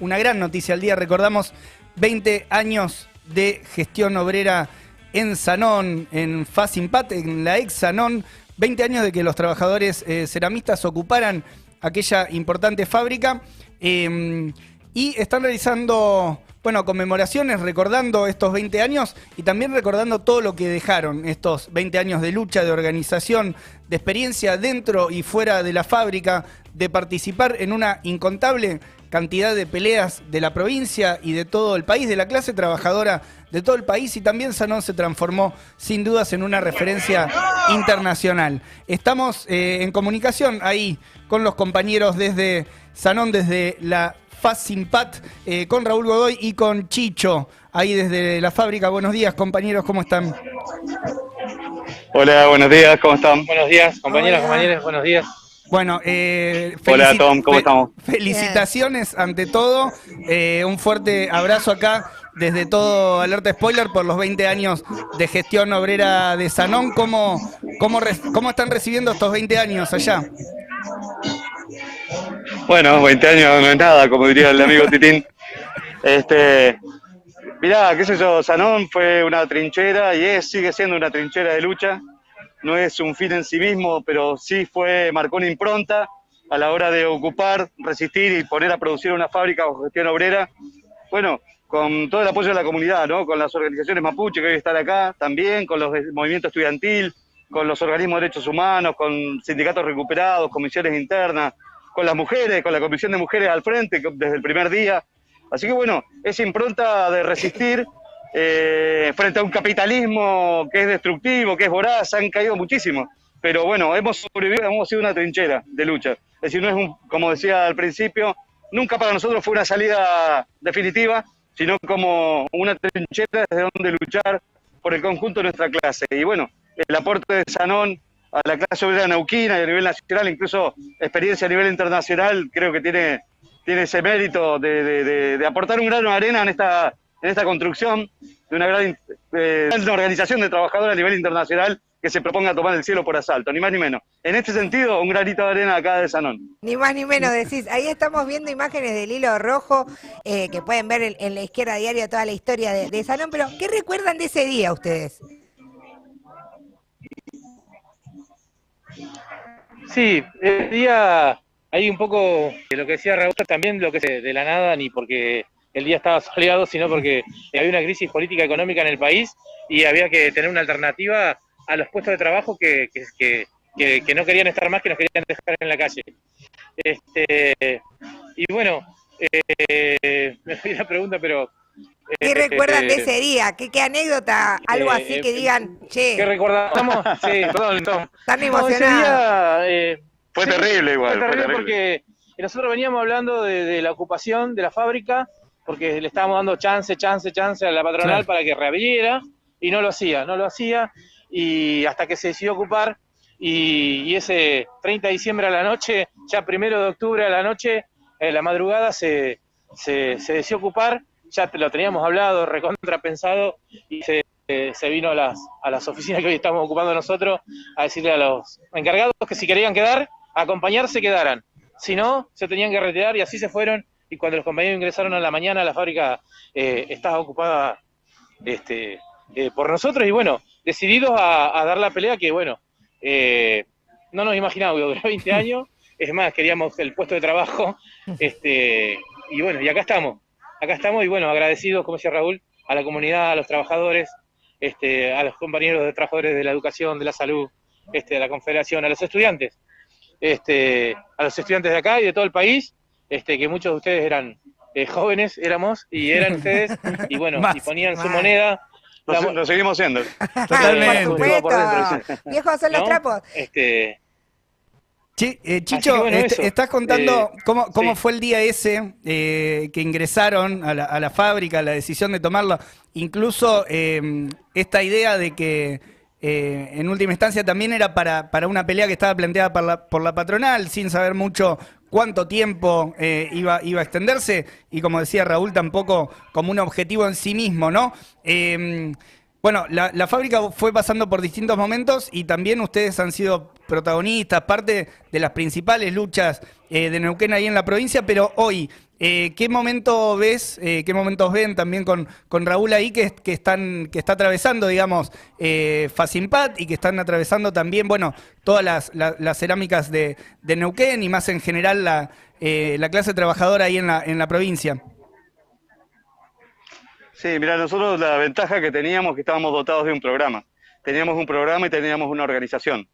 una gran noticia al día. Recordamos 20 años de gestión obrera en Sanón, en Facimpat, en la ex Sanón. 20 años de que los trabajadores eh, ceramistas ocuparan aquella importante fábrica. eh, y están realizando, bueno, conmemoraciones recordando estos 20 años y también recordando todo lo que dejaron estos 20 años de lucha, de organización, de experiencia dentro y fuera de la fábrica, de participar en una incontable cantidad de peleas de la provincia y de todo el país, de la clase trabajadora de todo el país y también Sanón se transformó sin dudas en una referencia internacional. Estamos eh, en comunicación ahí con los compañeros desde Sanón, desde la Facimpat, eh, con Raúl Godoy y con Chicho, ahí desde la fábrica. Buenos días compañeros, ¿cómo están? Hola, buenos días, ¿cómo están? Buenos días, compañeras, Hola. compañeros, buenos días. Bueno, eh, Hola, Tom, ¿cómo estamos? Felicitaciones ante todo. eh, un fuerte abrazo acá desde todo Alerta Spoiler por los 20 años de gestión obrera de Sanón. ¿Cómo, cómo, cómo están recibiendo estos 20 años allá? Bueno, 20 años no es nada, como diría el amigo Titín. Este, mirá, qué sé yo, Sanón fue una trinchera y es, sigue siendo una trinchera de lucha. No es un fin en sí mismo, pero sí fue, marcó una impronta a la hora de ocupar, resistir y poner a producir una fábrica bajo gestión obrera. Bueno, con todo el apoyo de la comunidad, ¿no? Con las organizaciones mapuche que hoy están acá, también con los del movimiento estudiantil, con los organismos de derechos humanos, con sindicatos recuperados, comisiones internas, con las mujeres, con la Comisión de Mujeres al frente desde el primer día. Así que bueno, esa impronta de resistir eh, frente a un capitalismo que es destructivo, que es voraz, han caído muchísimo. Pero bueno, hemos sobrevivido, hemos sido una trinchera de lucha. Es decir, no es un, como decía al principio, nunca para nosotros fue una salida definitiva, sino como una trinchera desde donde luchar por el conjunto de nuestra clase. Y bueno, el aporte de Sanón a la clase obrera neuquina y a nivel nacional, incluso experiencia a nivel internacional, creo que tiene, tiene ese mérito de- de aportar un grano de arena en esta, en esta construcción de una gran eh, organización de trabajadores a nivel internacional que se proponga tomar el cielo por asalto, ni más ni menos. En este sentido, un granito de arena acá de Sanón. Ni más ni menos decís. Ahí estamos viendo imágenes del hilo rojo eh, que pueden ver en, en la izquierda diario toda la historia de, de Sanón. Pero, ¿qué recuerdan de ese día ustedes? Sí, el día hay un poco de lo que decía Raúl, también lo que se de la nada, ni porque el día estaba soleado, sino porque había una crisis política económica en el país y había que tener una alternativa a los puestos de trabajo que, que, que- que- que no querían estar más, que nos querían dejar en la calle. Este, y bueno, eh, me fui la pregunta, pero... ¿Qué eh, recuerdan de eh, ese día? ¿Qué, qué anécdota? Algo eh, así eh, que digan, ¿Qué che, recordamos? Sí, perdón, Tom. No, día, eh, Fue Sí, terrible igual. Fue fue terrible terrible. porque nosotros veníamos hablando de, de la ocupación de la fábrica, porque le estábamos dando chance, chance, chance a la patronal Claro. para que reabriera, y no lo hacía, no lo hacía, y hasta que se decidió ocupar, y, y ese 30 de diciembre a la noche, ya primero de octubre a la noche, en la madrugada se, se, se decidió ocupar, ya te lo teníamos hablado, recontra pensado, y se, se vino a las, a las oficinas que hoy estamos ocupando nosotros a decirle a los encargados que si querían quedar, acompañarse quedaran. Si no, se tenían que retirar y así se fueron. Y cuando los compañeros ingresaron a la mañana, la fábrica eh, estaba ocupada este, eh, por nosotros y bueno, decididos a, a dar la pelea que bueno, eh, no nos imaginábamos durara 20 años. Es más, queríamos el puesto de trabajo. Este, y bueno, y acá estamos. Acá estamos y bueno, agradecidos, como decía Raúl, a la comunidad, a los trabajadores, este, a los compañeros de trabajadores de la educación, de la salud, este, de la confederación, a los estudiantes, este, a los estudiantes de acá y de todo el país, este, que muchos de ustedes eran eh, jóvenes, éramos, y eran ustedes, y bueno, Más. y ponían su moneda. Lo, la- lo seguimos siendo. Totalmente. Por supuesto. Viejos son los ¿no? trapos. Este, Chi- eh, Chicho, que bueno, est- eso. estás contando Eh, cómo, cómo sí. fue el día ese eh, que ingresaron a la, a la fábrica, la decisión de tomarlo. Incluso eh, esta idea de que eh, en última instancia también era para, para una pelea que estaba planteada por la, por la patronal, sin saber mucho cuánto tiempo eh, iba, iba a extenderse, y como decía Raúl, tampoco como un objetivo en sí mismo, ¿no? Eh, bueno, la fábrica fue pasando por distintos momentos y también ustedes han sido protagonistas, parte de las principales luchas eh, de Neuquén ahí en la provincia, pero hoy, eh, ¿qué momento ves, eh, qué momentos ven también con, con Raúl ahí que, que, están, que está atravesando, digamos, eh, Facimpat y que están atravesando también, bueno, todas las, las- las cerámicas de, de Neuquén y más en general la, eh, la clase trabajadora ahí en la, en la provincia? Sí, mira, nosotros la ventaja que teníamos que estábamos dotados de un programa. Teníamos un programa y teníamos una organización.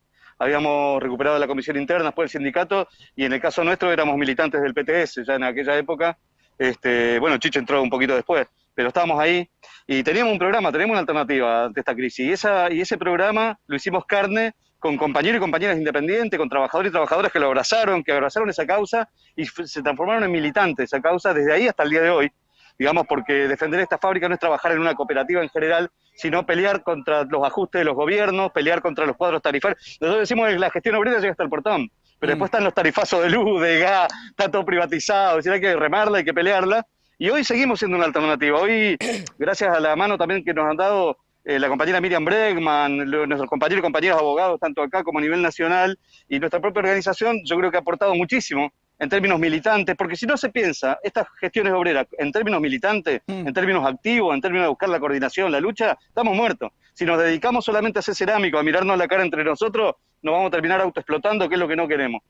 Habíamos recuperado la comisión interna después del sindicato y en el caso nuestro éramos militantes del PTS ya en aquella época. Este, bueno, Chicho entró un poquito después, pero estábamos ahí y teníamos un programa, teníamos una alternativa ante esta crisis. Y, esa, y ese programa lo hicimos carne con compañeros y compañeras independientes, con trabajadores y trabajadoras que lo abrazaron, que abrazaron esa causa y se transformaron en militantes esa causa desde ahí hasta el día de hoy digamos, porque defender esta fábrica no es trabajar en una cooperativa en general, sino pelear contra los ajustes de los gobiernos, pelear contra los cuadros tarifarios. Nosotros decimos que la gestión obrera llega hasta el portón, pero Mm. después están los tarifazos de luz, de gas, está todo privatizado, es decir, hay que remarla, hay que pelearla. Y hoy seguimos siendo una alternativa. Hoy, gracias a la mano también que nos han dado eh, la compañera Miriam Bregman, lo- nuestros compañeros y compañeras abogados, tanto acá como a nivel nacional, y nuestra propia organización, yo creo que ha aportado muchísimo en términos militantes, porque si no se piensa estas gestiones obreras en términos militantes, Mm. en términos activos, en términos de buscar la coordinación, la lucha, estamos muertos. Si nos dedicamos solamente a hacer cerámico, a mirarnos la cara entre nosotros, nos vamos a terminar autoexplotando, que es lo que no queremos.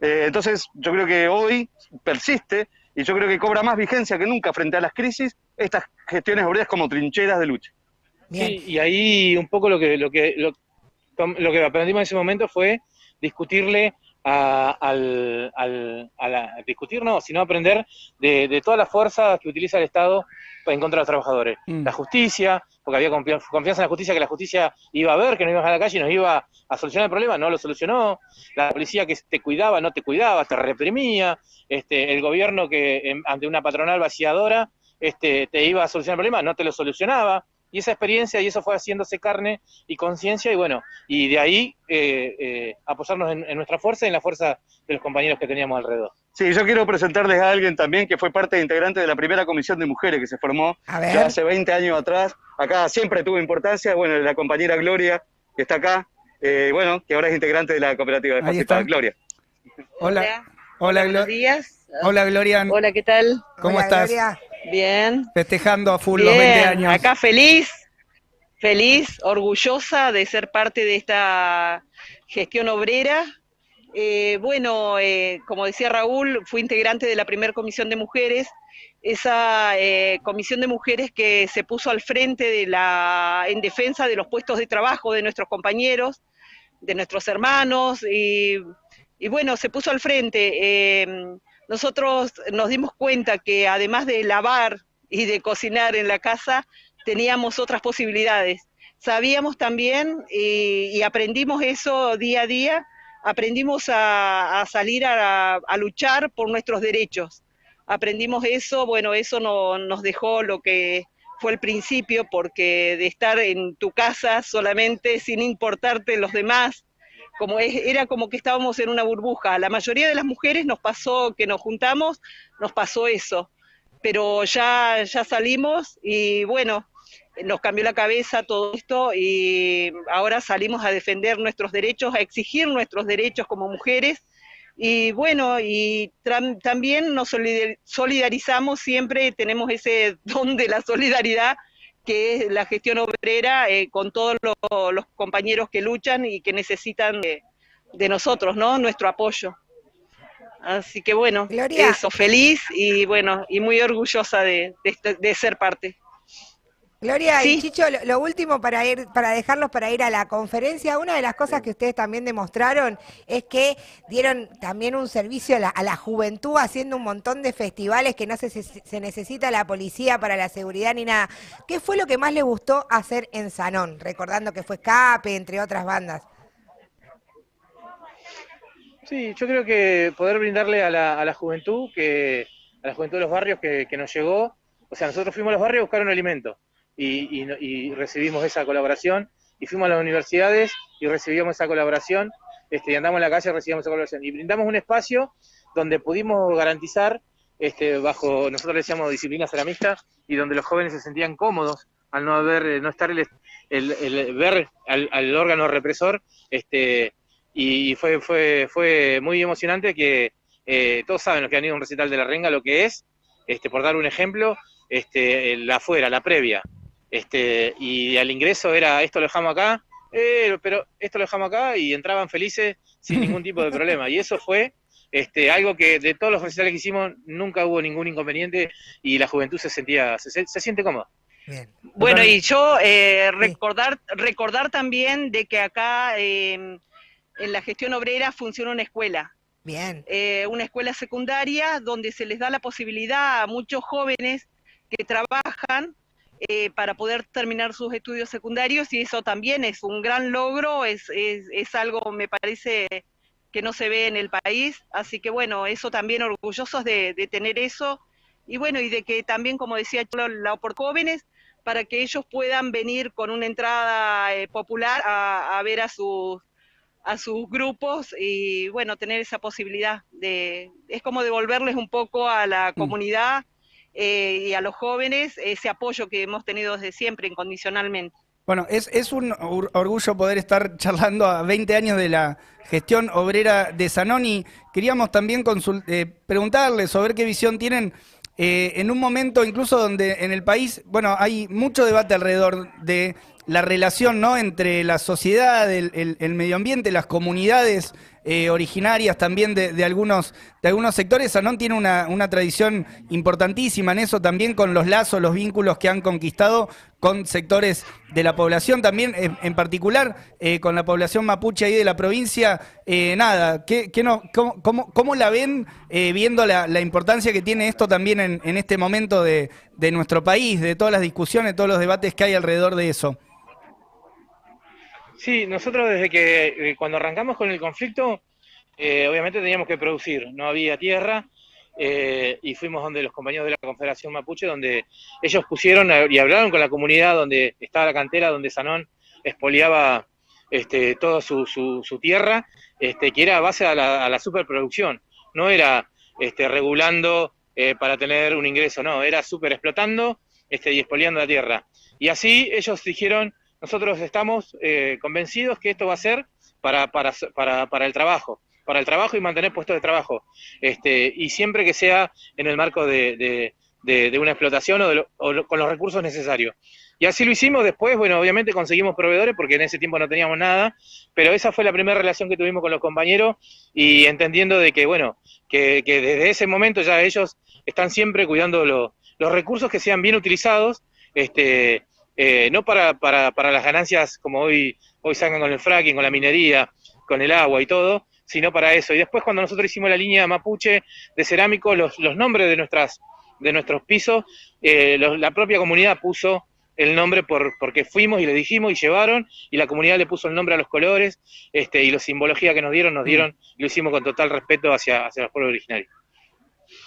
Eh, entonces, yo creo que hoy persiste y yo creo que cobra más vigencia que nunca frente a las crisis estas gestiones obreras como trincheras de lucha. Bien. Sí, y ahí un poco lo que, lo que, lo, lo que aprendimos en ese momento fue discutirle a, al, al- a la, discutir no, sino aprender de, de todas las fuerzas que utiliza el Estado en contra de los trabajadores. Mm. La justicia, porque había confi- confianza en la justicia, que la justicia iba a ver, que no íbamos a la calle y nos iba a solucionar el problema, no lo solucionó. La policía que te cuidaba, no te cuidaba, te reprimía. Este, el gobierno que em, ante una patronal vaciadora este, te iba a solucionar el problema, no te lo solucionaba. Y esa experiencia y eso fue haciéndose carne y conciencia y bueno, y de ahí eh, eh, apoyarnos en, en nuestra fuerza y en la fuerza de los compañeros que teníamos alrededor. Sí, yo quiero presentarles a alguien también que fue parte integrante de la primera comisión de mujeres que se formó ya hace 20 años atrás. Acá siempre tuvo importancia, bueno, la compañera Gloria, que está acá, eh, bueno, que ahora es integrante de la cooperativa de. Gloria. Hola, hola, buenos Glo- días. hola Gloria, Hola, ¿qué tal? ¿cómo Hola, estás? Gloria. Bien. Festejando a full los 20 Bien, años. acá feliz, feliz, orgullosa de ser parte de esta gestión obrera. Eh, bueno, eh, como decía Raúl, fui integrante de la primera comisión de mujeres, esa eh, comisión de mujeres que se puso al frente de la, en defensa de los puestos de trabajo de nuestros compañeros, de nuestros hermanos, y, y bueno, se puso al frente. Nosotros nos dimos cuenta que además de lavar y de cocinar en la casa, teníamos otras posibilidades. Sabíamos también y, aprendimos eso día a día, aprendimos a, a salir a, a luchar por nuestros derechos. Aprendimos eso, bueno, eso no, nos dejó lo que fue el principio, porque de estar en tu casa solamente sin importarte los demás, como es, era como que estábamos en una burbuja. La mayoría de las mujeres nos pasó que nos juntamos, nos pasó eso, pero ya, ya salimos y bueno, nos cambió la cabeza todo esto y ahora salimos a defender nuestros derechos, a exigir nuestros derechos como mujeres. Y bueno, y también nos solidar- solidarizamos siempre, tenemos ese don de la solidaridad, que es la gestión obrera, eh, con todos lo- los compañeros que luchan y que necesitan de, de nosotros, ¿no? Nuestro apoyo. Así que bueno, Gloria. eso, feliz y bueno, y muy orgullosa de, de este- de ser parte. Gloria y. Chicho, lo, lo último para ir, para dejarlos para ir a la conferencia, una de las cosas que ustedes también demostraron es que dieron también un servicio a la, a la juventud haciendo un montón de festivales que no se, se, se necesita la policía para la seguridad ni nada. ¿Qué fue lo que más les gustó hacer en Sanón? Recordando que fue Escape, entre otras bandas. Sí, yo creo que poder brindarle a la, a la juventud, que a la juventud de los barrios que, que nos llegó, o sea, nosotros fuimos a los barrios a buscar un alimento y, y y recibimos esa colaboración, y fuimos a las universidades y recibíamos esa colaboración, este, y andamos en la calle y recibíamos esa colaboración, y brindamos un espacio donde pudimos garantizar, este, bajo, nosotros le decíamos disciplina ceramista, y donde los jóvenes se sentían cómodos al no haber, eh, no estar el, el- el ver al, al órgano represor, este, y fue, fue, fue muy emocionante que, eh, todos saben los que han ido a un recital de la renga lo que es, este, por dar un ejemplo, este, la afuera, la previa. Este, y al ingreso era esto lo dejamos acá, eh, pero esto lo dejamos acá y entraban felices sin ningún tipo de problema. Y eso fue este, algo que de todos los recitales que hicimos nunca hubo ningún inconveniente y la juventud se sentía, se, se siente cómoda. Bueno, y yo eh, recordar, recordar también de que acá eh, en la gestión obrera funciona una escuela. Bien. Eh, una escuela secundaria donde se les da la posibilidad a muchos jóvenes que trabajan eh, para poder terminar sus estudios secundarios y eso también es un gran logro, es, es, es algo, me parece, que no se ve en el país. Así que bueno, eso también orgullosos de, de tener eso. Y bueno, y de que también, como decía la por jóvenes, para que ellos puedan venir con una entrada eh, popular a, a ver a sus a sus grupos y bueno, tener esa posibilidad de, es como devolverles un poco a la Mm. comunidad eh, y a los jóvenes ese apoyo que hemos tenido desde siempre incondicionalmente. Bueno, es, es un or- orgullo poder estar charlando a 20 años de la gestión obrera de Sanón y queríamos también eh, preguntarles sobre qué visión tienen eh, en un momento incluso donde en el país, bueno, hay mucho debate alrededor de la relación ¿no? entre la sociedad, el- el medio ambiente, las comunidades eh, originarias también de, algunos, de algunos sectores. Sanón tiene una, tradición importantísima en eso, también con los lazos, los vínculos que han conquistado con sectores de la población, también en, particular eh, con la población mapuche ahí de la provincia. Eh, nada, ¿qué, no, cómo, cómo- cómo la ven viendo la, la importancia que tiene esto también en, en este momento de, de nuestro país, de todas las discusiones, todos los debates que hay alrededor de eso? Sí, nosotros desde que eh, cuando arrancamos con el conflicto, eh, obviamente teníamos que producir, no había tierra, eh, y fuimos donde los compañeros de la Confederación Mapuche, donde ellos pusieron y hablaron con la comunidad donde estaba la cantera, donde Sanón expoliaba este, toda su, su, su tierra, este, que era base a la, a la superproducción, no era este, regulando eh, para tener un ingreso, no, era super explotando este, y expoliando la tierra. Y así ellos dijeron, nosotros estamos eh, convencidos que esto va a ser para, el trabajo, para el trabajo y mantener puestos de trabajo, este, y siempre que sea en el marco de, una explotación o, lo- lo- con los recursos necesarios. Y así lo hicimos después, bueno, obviamente conseguimos proveedores porque en ese tiempo no teníamos nada, pero esa fue la primera relación que tuvimos con los compañeros y entendiendo de que, bueno, que, desde ese momento ya ellos están siempre cuidando lo- los recursos que sean bien utilizados, este, eh, no para, para, para las ganancias como hoy, hoy sacan con el fracking, con la minería, con el agua y todo, sino para eso. Y después cuando nosotros hicimos la línea mapuche de cerámicos, los, los nombres de nuestras de nuestros pisos, eh, los- la propia comunidad puso el nombre por, porque fuimos y le dijimos y llevaron, y la comunidad le puso el nombre a los colores, este, y la simbología que nos dieron, nos dieron, y lo hicimos con total respeto hacia, hacia los pueblos originarios.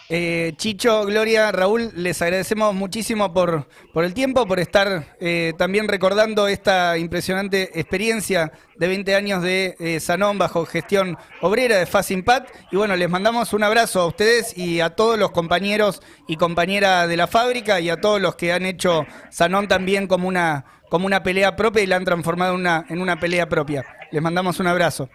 Eh, Chicho, Gloria, Raúl, les agradecemos muchísimo por, por el tiempo, por estar eh, también recordando esta impresionante experiencia de 20 años de eh, Sanón bajo gestión obrera de Facimpat. Y bueno, les mandamos un abrazo a ustedes y a todos los compañeros y compañeras de la fábrica y a todos los que han hecho Sanón también como una, como una pelea propia y la han transformado una, en una pelea propia. Les mandamos un abrazo.